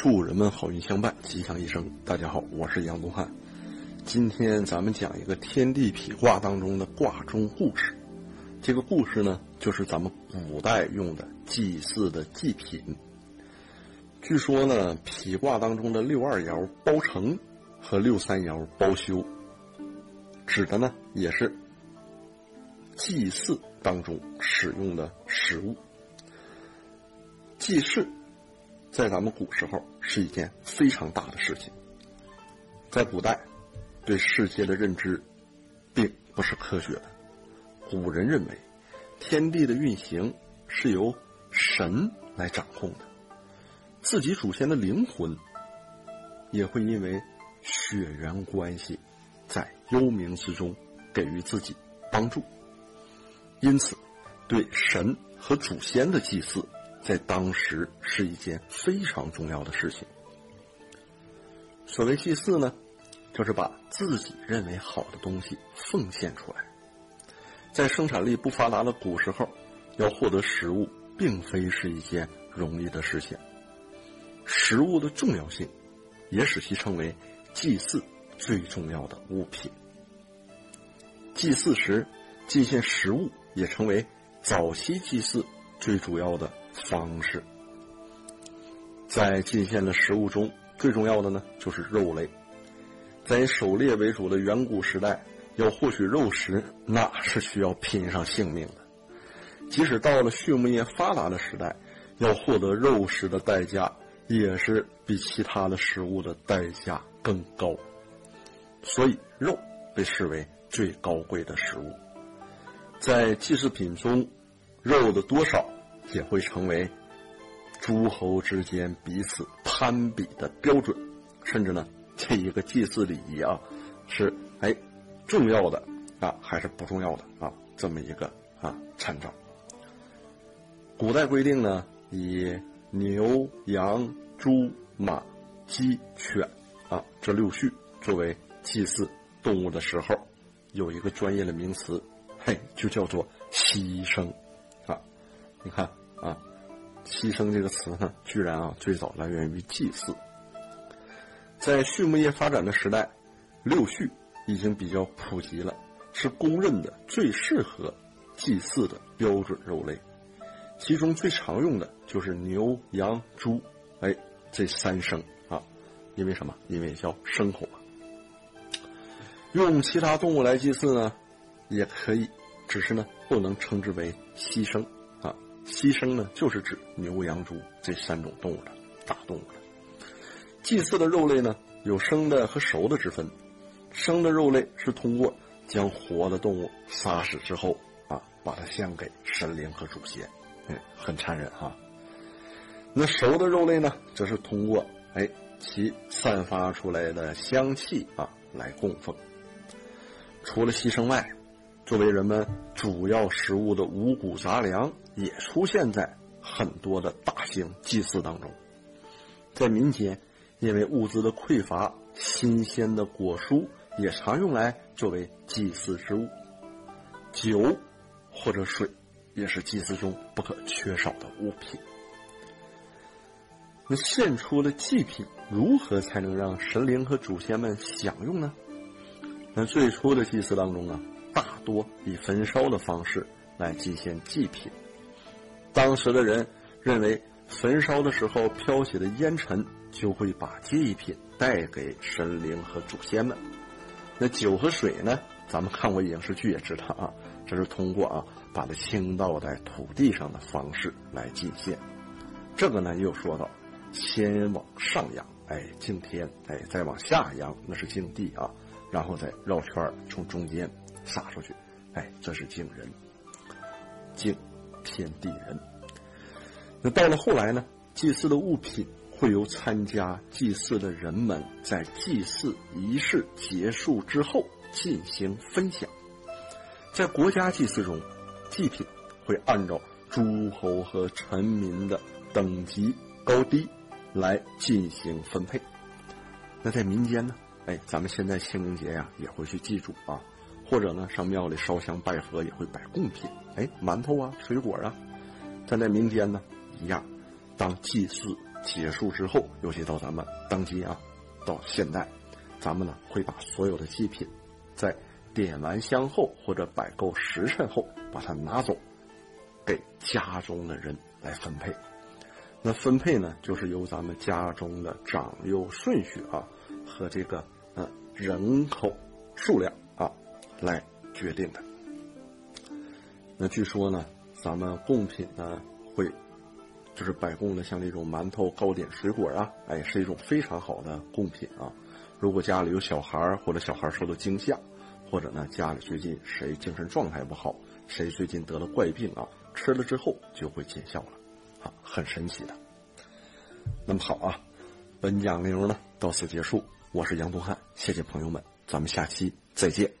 祝人们好运相伴，吉祥一生。大家好，我是杨东汉。今天咱们讲一个天地痞卦当中的卦中故事。这个故事呢，就是咱们古代用的祭祀的祭品。据说呢，痞卦当中的六二爻包成和六三爻包修，指的呢也是祭祀当中使用的食物。祭祀。在咱们古时候是一件非常大的事情。在古代，对世界的认知，并不是科学的。古人认为，天地的运行是由神来掌控的，自己祖先的灵魂也会因为血缘关系，在幽冥之中给予自己帮助。因此，对神和祖先的祭祀。在当时是一件非常重要的事情。所谓祭祀呢，就是把自己认为好的东西奉献出来。在生产力不发达的古时候，要获得食物，并非是一件容易的事情。食物的重要性，也使其成为祭祀最重要的物品。祭祀时进献食物，也成为早期祭祀最主要的。方式，在进献的食物中，最重要的呢就是肉类。在狩猎为主的远古时代，要获取肉食，那是需要拼上性命的。即使到了畜牧业发达的时代，要获得肉食的代价，也是比其他的食物的代价更高。所以，肉被视为最高贵的食物。在祭祀品中，肉的多少。也会成为诸侯之间彼此攀比的标准，甚至呢，这一个祭祀礼仪啊，是哎重要的啊，还是不重要的啊？这么一个啊参照。古代规定呢，以牛、羊、猪、马、鸡、犬啊这六畜作为祭祀动物的时候，有一个专业的名词，嘿，就叫做牺牲。你看。啊，牺牲这个词呢，居然啊最早来源于祭祀。在畜牧业发展的时代，六畜已经比较普及了，是公认的最适合祭祀的标准肉类。其中最常用的就是牛、羊、猪，哎，这三牲啊，因为什么？因为叫牲口嘛。用其他动物来祭祀呢，也可以，只是呢不能称之为牺牲。牺牲呢，就是指牛、羊、猪这三种动物的大动物了。祭祀的肉类呢，有生的和熟的之分。生的肉类是通过将活的动物杀死之后啊，把它献给神灵和祖先，嗯，很残忍啊。那熟的肉类呢，则是通过哎其散发出来的香气啊来供奉。除了牺牲外，作为人们主要食物的五谷杂粮，也出现在很多的大型祭祀当中。在民间，因为物资的匮乏，新鲜的果蔬也常用来作为祭祀之物。酒或者水，也是祭祀中不可缺少的物品。那献出的祭品如何才能让神灵和祖先们享用呢？那最初的祭祀当中啊。大多以焚烧的方式来进献祭品。当时的人认为，焚烧的时候飘起的烟尘就会把祭品带给神灵和祖先们。那酒和水呢？咱们看过影视剧也知道啊，这是通过啊把它倾倒在土地上的方式来进献。这个呢，又说到，先往上扬，哎，敬天；哎，再往下扬，那是敬地啊。然后再绕圈从中间。撒出去，哎，这是敬人，敬天地人。那到了后来呢？祭祀的物品会由参加祭祀的人们在祭祀仪式结束之后进行分享。在国家祭祀中，祭品会按照诸侯和臣民的等级高低来进行分配。那在民间呢？哎，咱们现在清明节呀，也会去祭祖啊。或者呢，上庙里烧香拜佛也会摆贡品，哎，馒头啊，水果啊。但在民间呢，一样，当祭祀结束之后，尤其到咱们当今啊，到现代，咱们呢会把所有的祭品，在点完香后或者摆够时辰后，把它拿走，给家中的人来分配。那分配呢，就是由咱们家中的长幼顺序啊和这个呃人口数量啊来决定的。那据说呢，咱们贡品呢会就是摆供的，像这种馒头、糕点、水果啊，哎，是一种非常好的贡品啊。如果家里有小孩或者小孩受到惊吓，或者呢家里最近谁精神状态不好，谁最近得了怪病啊，吃了之后就会见效了。啊，很神奇的。那么好啊，本讲内容呢到此结束。我是杨东汉，谢谢朋友们，咱们下期再见。